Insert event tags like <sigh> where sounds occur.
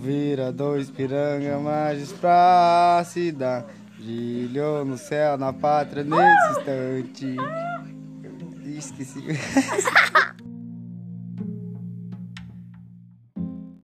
vira dois piranga mais pra se dar. Brilhou no céu, na pátria, nesse instante. Esqueci. <laughs>